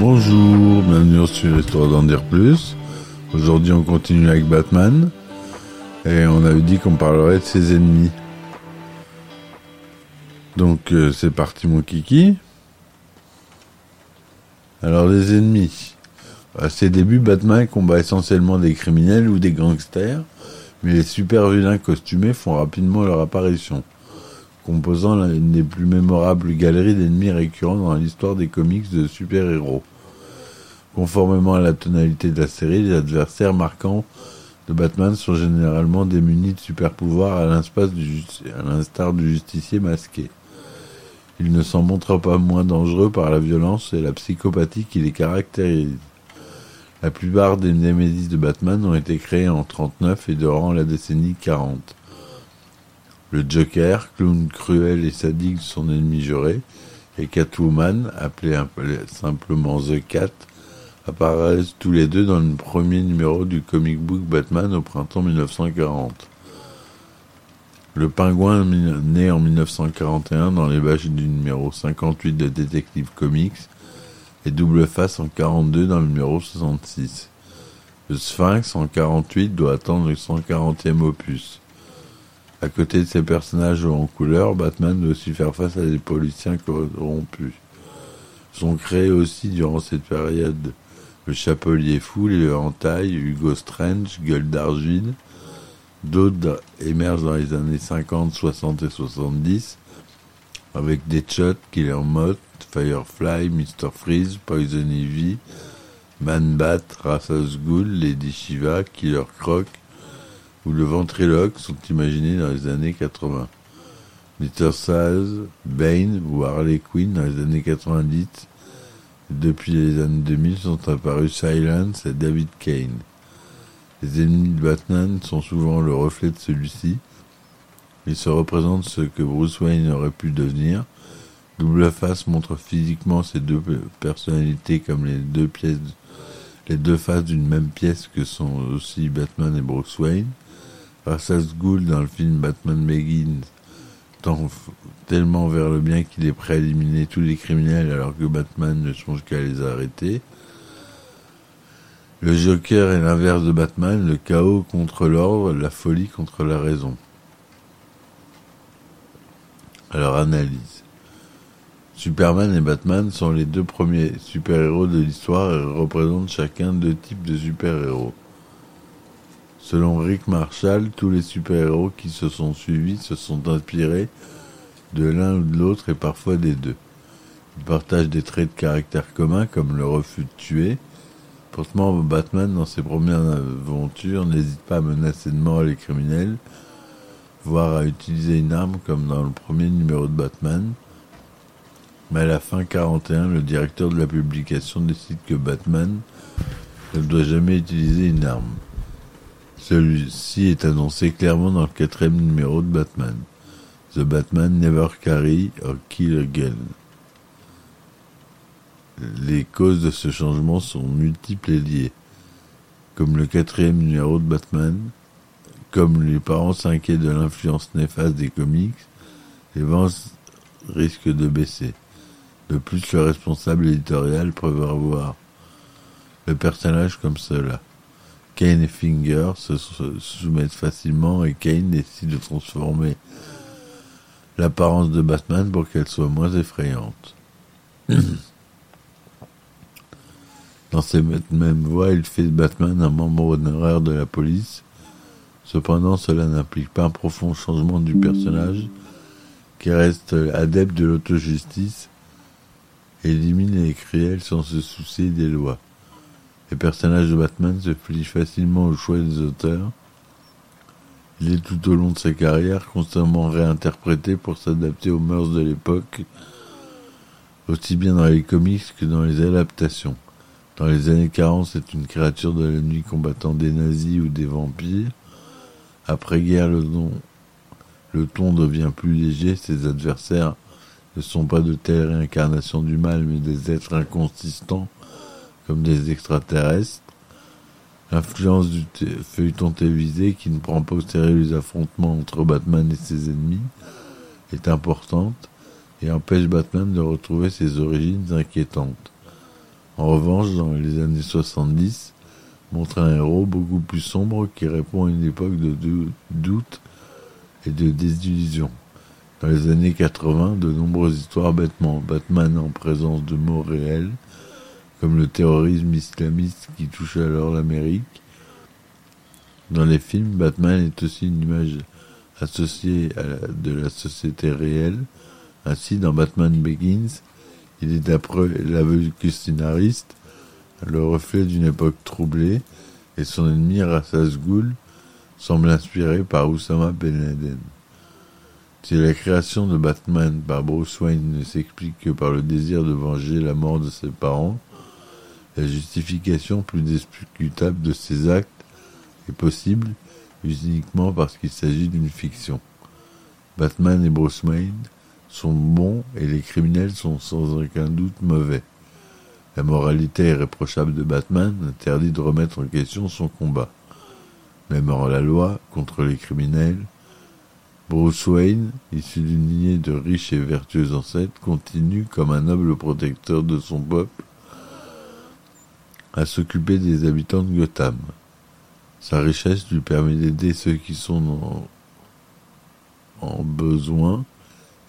Bonjour, bienvenue sur Histoire d'en dire plus. Aujourd'hui on continue avec Batman. Et on avait dit qu'on parlerait de ses ennemis. Donc euh, c'est parti mon kiki. Alors les ennemis. À ses débuts, Batman combat essentiellement des criminels ou des gangsters, mais les super vilains costumés font rapidement leur apparition composant l'une des plus mémorables galeries d'ennemis récurrents dans l'histoire des comics de super-héros. Conformément à la tonalité de la série, les adversaires marquants de Batman sont généralement démunis de super-pouvoirs à l'instar du justicier masqué. Ils ne s'en montrent pas moins dangereux par la violence et la psychopathie qui les caractérisent. La plupart des Némésis de Batman ont été créés en 39 et durant la décennie 40. Le Joker, clown cruel et sadique de son ennemi juré, et Catwoman, appelé simplement The Cat, apparaissent tous les deux dans le premier numéro du comic book Batman au printemps 1940. Le pingouin né en 1941 dans les pages du numéro 58 de Detective Comics et Double Face en 42 dans le numéro 66. Le Sphinx en 48 doit attendre le 140e opus. À côté de ces personnages en couleur, Batman doit aussi faire face à des policiers corrompus. Sont créés aussi durant cette période le Chapelier Fou, le Entaille, Hugo Strange, Gueule d'Argile. D'autres émergent dans les années 50, 60 et 70 avec Deadshot, Killer Moth, Firefly, Mr. Freeze, Poison Ivy, Man-Bat, Ra's Ghoul, Lady Shiva, Killer Croc, où le ventriloque sont imaginés dans les années 80. Mr. Saz, Bane ou Harley Quinn dans les années 90. Depuis les années 2000 sont apparus Silence et David Kane. Les ennemis de Batman sont souvent le reflet de celui-ci. Ils se représentent ce que Bruce Wayne aurait pu devenir. Double Face montre physiquement ces deux personnalités comme les deux pièces, faces d'une même pièce que sont aussi Batman et Bruce Wayne. Rassas Ghoul dans le film Batman Begins tend tellement vers le bien qu'il est prêt à éliminer tous les criminels alors que Batman ne songe qu'à les arrêter. Le Joker est l'inverse de Batman, le chaos contre l'ordre, la folie contre la raison. Alors analyse. Superman et Batman sont les deux premiers super-héros de l'histoire et représentent chacun deux types de super-héros. Selon Rick Marshall, tous les super-héros qui se sont suivis se sont inspirés de l'un ou de l'autre et parfois des deux. Ils partagent des traits de caractère communs comme le refus de tuer. Pourtant, Batman, dans ses premières aventures, n'hésite pas à menacer de mort les criminels, voire à utiliser une arme comme dans le premier numéro de Batman. Mais à la fin 41, le directeur de la publication décide que Batman ne doit jamais utiliser une arme. Celui-ci est annoncé clairement dans le quatrième numéro de Batman. The Batman Never Carry or Kill Again. Les causes de ce changement sont multiples et liées. Comme le quatrième numéro de Batman, comme les parents s'inquiètent de l'influence néfaste des comics, les ventes risquent de baisser. De plus, le responsable éditorial prévoit voir le personnage comme cela. Kane et Finger se soumettent facilement et Kane décide de transformer l'apparence de Batman pour qu'elle soit moins effrayante. Dans cette même voie, il fait de Batman un membre honoraire de la police. Cependant, cela n'implique pas un profond changement du personnage, qui reste adepte de l'autojustice et élimine les criels sans se soucier des lois. Les personnages de Batman se plient facilement au choix des auteurs. Il est tout au long de sa carrière constamment réinterprété pour s'adapter aux mœurs de l'époque, aussi bien dans les comics que dans les adaptations. Dans les années 40, c'est une créature de la nuit combattant des nazis ou des vampires. Après-guerre, le ton devient plus léger, ses adversaires ne sont pas de telles réincarnations du mal, mais des êtres inconsistants, comme des extraterrestres. L'influence du feuilleton télévisé, qui ne prend pas au sérieux les affrontements entre Batman et ses ennemis, est importante et empêche Batman de retrouver ses origines inquiétantes. En revanche, dans les années 70, montre un héros beaucoup plus sombre qui répond à une époque de doute et de désillusion. Dans les années 80, de nombreuses histoires bêtement Batman en présence de mots réels, comme le terrorisme islamiste qui touche alors l'Amérique. Dans les films, Batman est aussi une image associée à de la société réelle. Ainsi, dans Batman Begins, il est d'après l'aveu du scénariste le reflet d'une époque troublée, et son ennemi Rassas Ghul semble inspiré par Oussama Ben Laden. Si la création de Batman par Bruce Wayne ne s'explique que par le désir de venger la mort de ses parents, la justification plus discutable de ses actes est possible uniquement parce qu'il s'agit d'une fiction. Batman et Bruce Wayne sont bons et les criminels sont sans aucun doute mauvais. La moralité irréprochable de Batman interdit de remettre en question son combat. Même hors la loi, contre les criminels, Bruce Wayne, issu d'une lignée de riches et vertueux ancêtres, continue, comme un noble protecteur de son peuple, à s'occuper des habitants de Gotham. Sa richesse lui permet d'aider ceux qui sont en, en besoin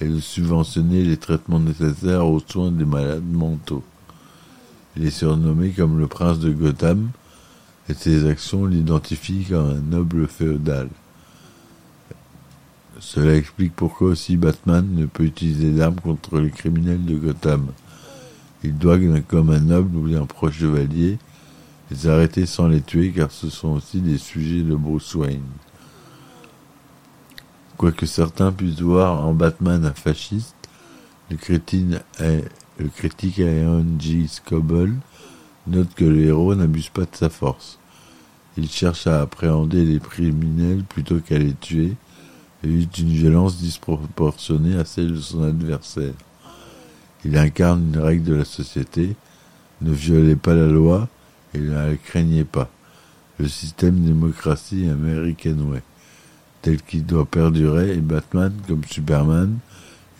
et de subventionner les traitements nécessaires aux soins des malades mentaux. Il est surnommé comme le prince de Gotham, et ses actions l'identifient comme un noble féodal. Cela explique pourquoi aussi Batman ne peut utiliser d'armes contre les criminels de Gotham. Il doit, comme un noble ou un proche chevalier, les arrêter sans les tuer car ce sont aussi des sujets de Bruce Wayne. Quoique certains puissent voir en Batman un fasciste, le critique Aaron G. Scoble note que le héros n'abuse pas de sa force. Il cherche à appréhender les criminels plutôt qu'à les tuer et use une violence disproportionnée à celle de son adversaire. Il incarne une règle de la société, ne violez pas la loi et ne la craignez pas. Le système démocratie américaine, tel qu'il doit perdurer, et Batman, comme Superman,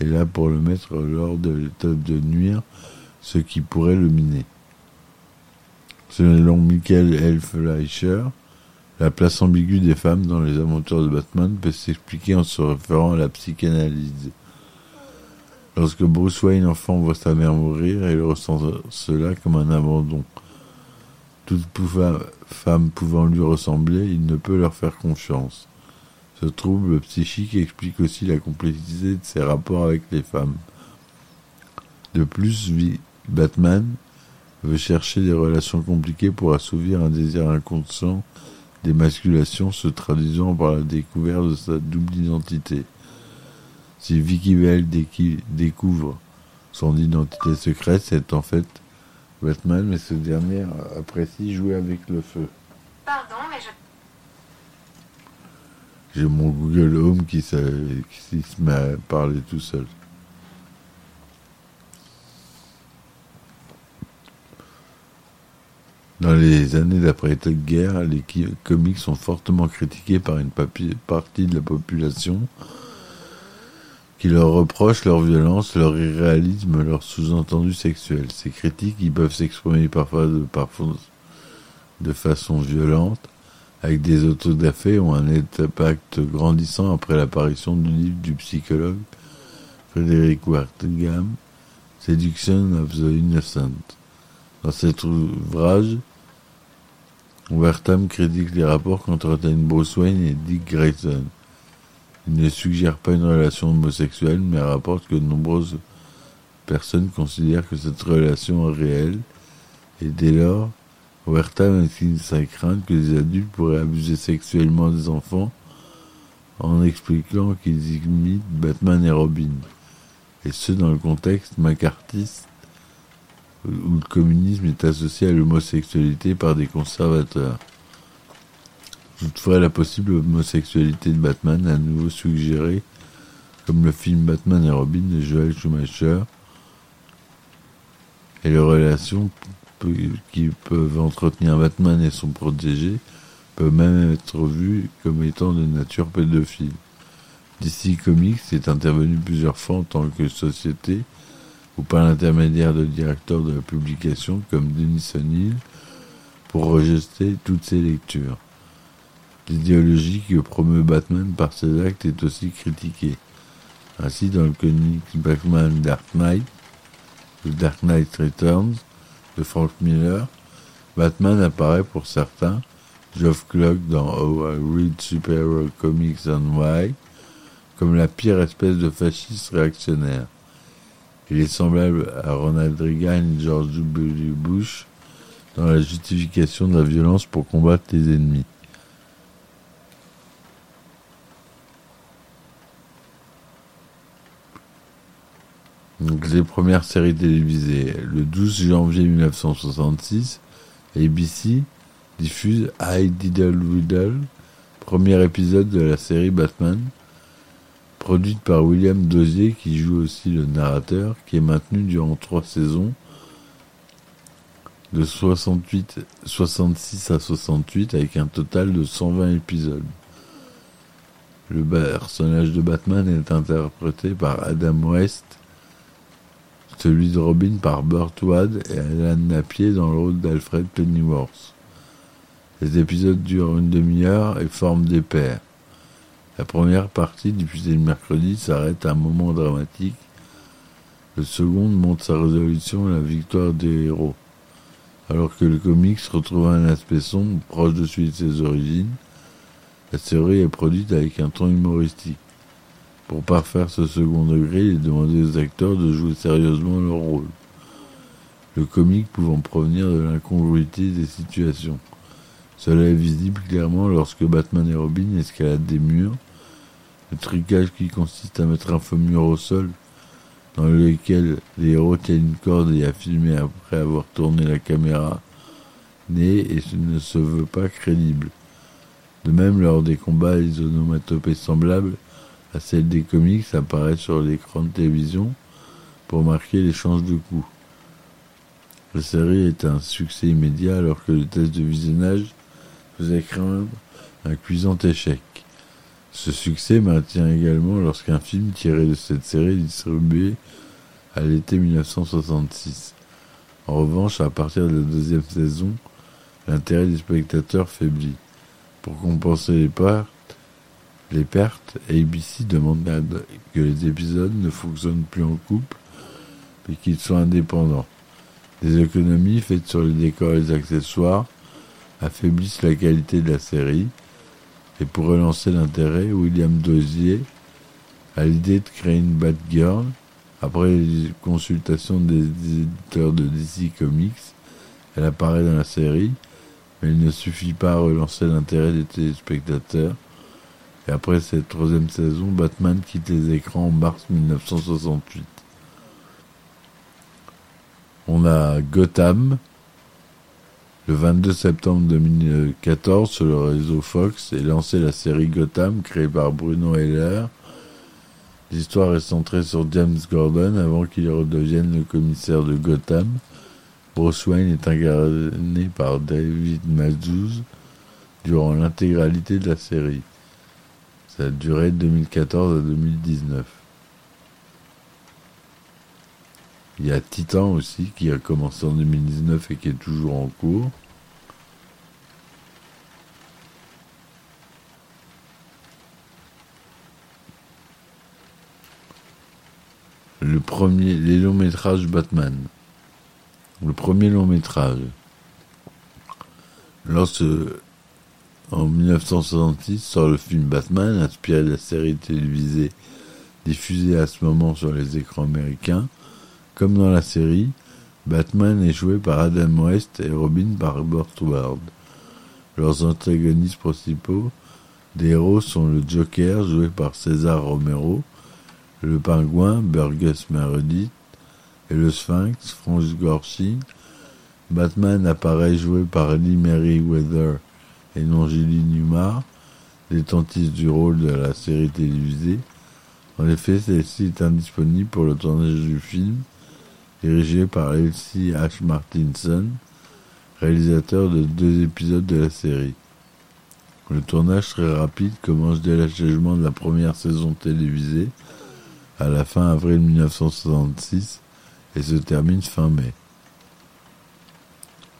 est là pour le mettre lors de l'étape de nuire ce qui pourrait le miner. Selon Michael L. Fleischer, la place ambiguë des femmes dans les aventures de Batman peut s'expliquer en se référant à la psychanalyse. Lorsque Bruce Wayne enfant voit sa mère mourir, il ressent cela comme un abandon. Toute femme pouvant lui ressembler, il ne peut leur faire confiance. Ce trouble psychique explique aussi la complexité de ses rapports avec les femmes. De plus, Batman veut chercher des relations compliquées pour assouvir un désir inconscient d'émasculation se traduisant par la découverte de sa double identité. Si Vicky Vale découvre son identité secrète, c'est en fait Batman, mais ce dernier apprécie jouer avec le feu. Pardon, mais je j'ai mon Google Home qui, se met à parler tout seul. Dans les années d'après-guerre, les comics sont fortement critiqués par une partie de la population qui leur reproche leur violence, leur irréalisme, leur sous-entendu sexuel. Ces critiques, ils peuvent s'exprimer parfois de façon violente, avec des autodafés ont un impact grandissant après l'apparition du livre du psychologue Frédéric Wertham, Seduction of the Innocent. Dans cet ouvrage, Wertham critique les rapports qu'entretiennent Bruce Wayne et Dick Grayson. Il ne suggère pas une relation homosexuelle, mais rapporte que de nombreuses personnes considèrent que cette relation est réelle, et dès lors, Wertham exprime sa crainte que les adultes pourraient abuser sexuellement des enfants en expliquant qu'ils imitent Batman et Robin. Et ce, dans le contexte macartiste où le communisme est associé à l'homosexualité par des conservateurs. Toutefois, la possible homosexualité de Batman a à nouveau suggéré, comme le film Batman et Robin de Joel Schumacher, et les relations qui peuvent entretenir Batman et son protégé peuvent même être vues comme étant de nature pédophile. DC Comics est intervenu plusieurs fois en tant que société ou par l'intermédiaire de directeurs de la publication comme Denis O'Neill pour rejeter toutes ces lectures. L'idéologie que promeut Batman par ses actes est aussi critiquée. Ainsi, dans le comic Batman Dark Knight, The Dark Knight Returns de Frank Miller, Batman apparaît pour certains, Geoff Clark dans How I Read Superhero Comics and Why, comme la pire espèce de fasciste réactionnaire. Il est semblable à Ronald Reagan et George W. Bush dans la justification de la violence pour combattre les ennemis. Donc, les premières séries télévisées. Le 12 janvier 1966, ABC diffuse I Diddle Riddle, premier épisode de la série Batman, produite par William Dozier qui joue aussi le narrateur, qui est maintenu durant trois saisons de 68, 66 à 68 avec un total de 120 épisodes. Le personnage de Batman est interprété par Adam West, celui de Robin par Burt Ward et Alan Napier dans le rôle d'Alfred Pennyworth. Les épisodes durent une demi-heure et forment des paires. La première partie, diffusée le mercredi, s'arrête à un moment dramatique. Le second montre sa résolution et la victoire des héros. Alors que le comics retrouve un aspect sombre, proche de celui de ses origines, la série est produite avec un ton humoristique. Pour parfaire ce second degré, il est demandé aux acteurs de jouer sérieusement leur rôle. Le comique pouvant provenir de l'incongruité des situations. Cela est visible clairement lorsque Batman et Robin escaladent des murs, le tricage qui consiste à mettre un faux mur au sol, dans lequel les héros tiennent une corde et à filmer après avoir tourné la caméra, n'est et ne se veut pas crédible. De même, lors des combats, les onomatopées semblables à celles des comics apparaissent sur l'écran de télévision pour marquer l'échange de coups. La série est un succès immédiat alors que le test de visionnage faisait craindre un cuisant échec. Ce succès maintient également lorsqu'un film tiré de cette série est distribué à l'été 1966. En revanche, à partir de la deuxième saison, l'intérêt des spectateurs faiblit. Pour compenser les pertes, les pertes, ABC demande que les épisodes ne fonctionnent plus en couple, mais qu'ils soient indépendants. Les économies faites sur les décors et les accessoires affaiblissent la qualité de la série, et pour relancer l'intérêt, William Dozier a l'idée de créer une Batgirl. Après les consultations des éditeurs de DC Comics, elle apparaît dans la série, mais il ne suffit pas à relancer l'intérêt des téléspectateurs. Et après cette troisième saison, Batman quitte les écrans en mars 1968. On a Gotham, le 22 septembre 2014, sur le réseau Fox, est lancée la série Gotham, créée par Bruno Heller. L'histoire est centrée sur James Gordon avant qu'il redevienne le commissaire de Gotham. Bruce Wayne est incarné par David Mazouz durant l'intégralité de la série. Ça a duré de 2014 à 2019. Il y a Titan aussi qui a commencé en 2019 et qui est toujours en cours. Le premier, les longs métrages Batman. Le premier long métrage. Lorsque, en 1966, sort le film Batman, inspiré de la série télévisée diffusée à ce moment sur les écrans américains. Comme dans la série, Batman est joué par Adam West et Robin par Burt Ward. Leurs antagonistes principaux des héros sont le Joker, joué par César Romero, le Pingouin, Burgess Meredith, et le Sphinx, Franz Gorshin. Batman apparaît joué par Lee Weather et non Julie Newmar, détentiste du rôle de la série télévisée. En effet, celle-ci est indisponible pour le tournage du film, dirigé par Elsie H. Martinson, réalisateur de deux épisodes de la série. Le tournage très rapide commence dès l'achèvement de la première saison télévisée, à la fin avril 1966, et se termine fin mai.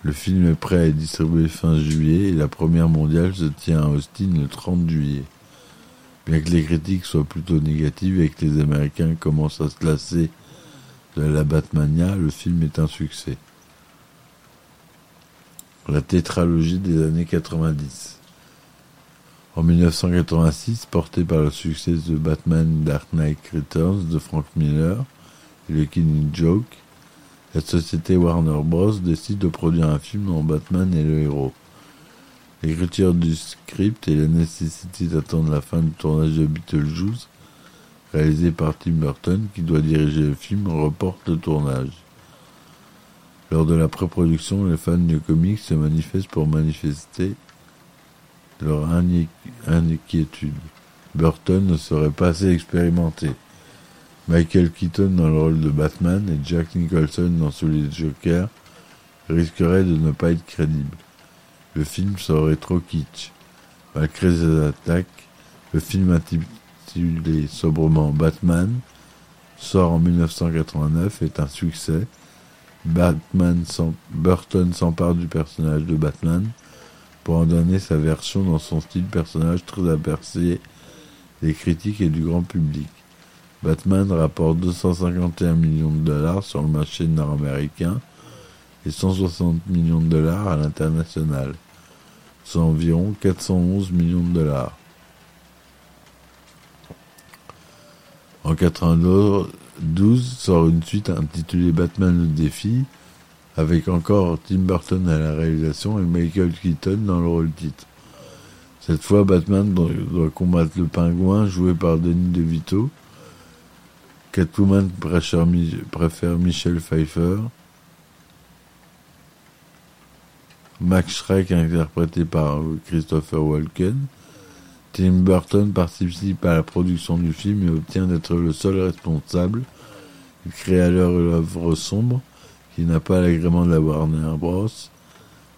Le film est prêt à être distribué fin juillet et la première mondiale se tient à Austin le 30 juillet. Bien que les critiques soient plutôt négatives et que les Américains commencent à se lasser de la Batmania, le film est un succès. La tétralogie des années 90. En 1986, porté par le succès de Batman Dark Knight Returns de Frank Miller et le Killing Joke, la société Warner Bros. décide de produire un film dont Batman est le héros. L'écriture du script et la nécessité d'attendre la fin du tournage de Beetlejuice, réalisé par Tim Burton, qui doit diriger le film, reportent le tournage. Lors de la pré-production, les fans du comics se manifestent pour manifester leur inquiétude. Burton ne serait pas assez expérimenté. Michael Keaton dans le rôle de Batman et Jack Nicholson dans celui de Joker risqueraient de ne pas être crédibles. Le film serait trop kitsch. Malgré ces attaques, le film intitulé sobrement Batman sort en 1989 et est un succès. Batman Burton s'empare du personnage de Batman pour en donner sa version dans son style personnage très apprécié des critiques et du grand public. Batman rapporte 251 millions de dollars sur le marché nord-américain et 160 millions de dollars à l'international, soit environ 411 millions de dollars. En 1992 sort une suite intitulée Batman le défi, avec encore Tim Burton à la réalisation et Michael Keaton dans le rôle titre. Cette fois, Batman doit combattre le pingouin joué par Denis DeVito. Catwoman préfère Michel Pfeiffer. Max Schreck interprété par Christopher Walken. Tim Burton participe à la production du film et obtient d'être le seul responsable. Il crée alors l'œuvre sombre qui n'a pas l'agrément de la Warner Bros.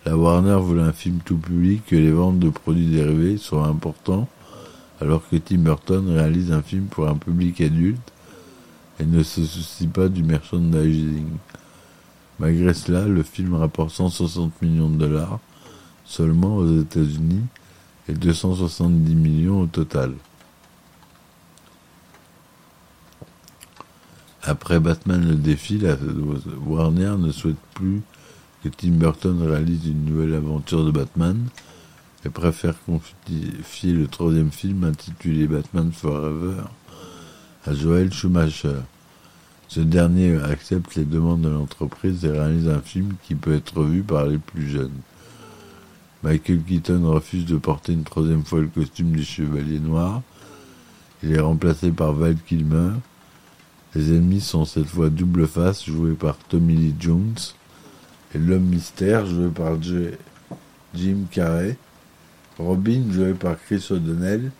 La Warner voulait un film tout public que les ventes de produits dérivés soient importants, alors que Tim Burton réalise un film pour un public adulte et ne se soucie pas du merchandising. Malgré cela, le film rapporte 160 millions de dollars seulement aux États-Unis et 270 millions au total. Après Batman le défi, Warner ne souhaite plus que Tim Burton réalise une nouvelle aventure de Batman et préfère confier le troisième film intitulé Batman Forever à Joel Schumacher. Ce dernier accepte les demandes de l'entreprise et réalise un film qui peut être vu par les plus jeunes. Michael Keaton refuse de porter une troisième fois le costume du Chevalier Noir. Il est remplacé par Val Kilmer, les ennemis sont cette fois Double Face, joué par Tommy Lee Jones, et l'homme mystère, joué par Jim Carrey. Robin, joué par Chris O'Donnell,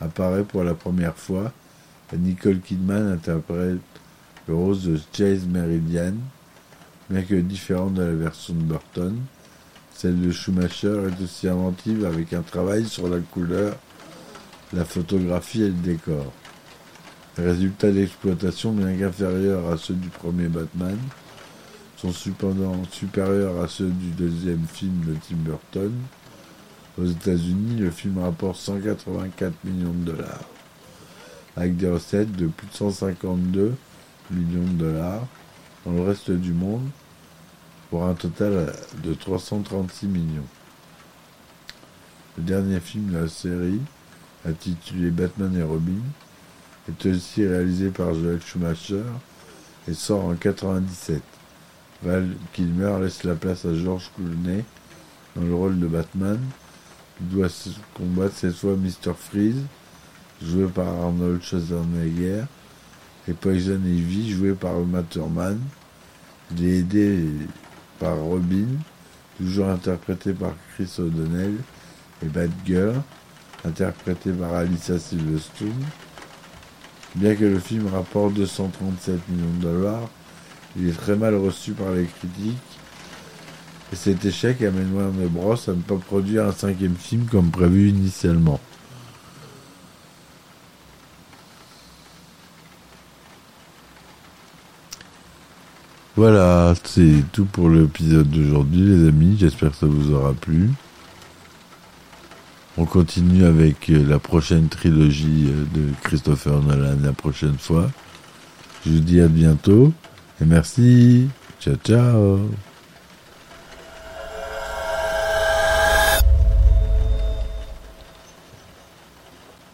apparaît pour la première fois, Nicole Kidman interprète le rôle de Chase Meridian, bien que différente de la version de Burton. Celle de Schumacher est aussi inventive avec un travail sur la couleur, la photographie et le décor. Les résultats d'exploitation, bien qu'inférieurs à ceux du premier Batman, sont cependant supérieurs à ceux du deuxième film de Tim Burton. Aux États-Unis, le film rapporte 184 millions de dollars, avec des recettes de plus de 152 millions de dollars dans le reste du monde, pour un total de 336 millions. Le dernier film de la série, intitulé Batman et Robin, est aussi réalisé par Joel Schumacher et sort en 97. Val Kilmer laisse la place à George Clooney dans le rôle de Batman. Il doit combattre cette fois Mr. Freeze, joué par Arnold Schwarzenegger, et Poison Ivy, joué par Matt Il est aidé par Robin, toujours interprété par Chris O'Donnell, et Bad Girl, interprété par Alyssa Silverstone. Bien que le film rapporte 237 millions de dollars, il est très mal reçu par les critiques. Et cet échec amène Warner Bros à ne pas produire un cinquième film comme prévu initialement. Voilà, c'est tout pour l'épisode d'aujourd'hui, les amis. J'espère que ça vous aura plu. On continue avec euh, la prochaine trilogie euh, de Christopher Nolan la prochaine fois. Je vous dis à bientôt et merci. Ciao, ciao.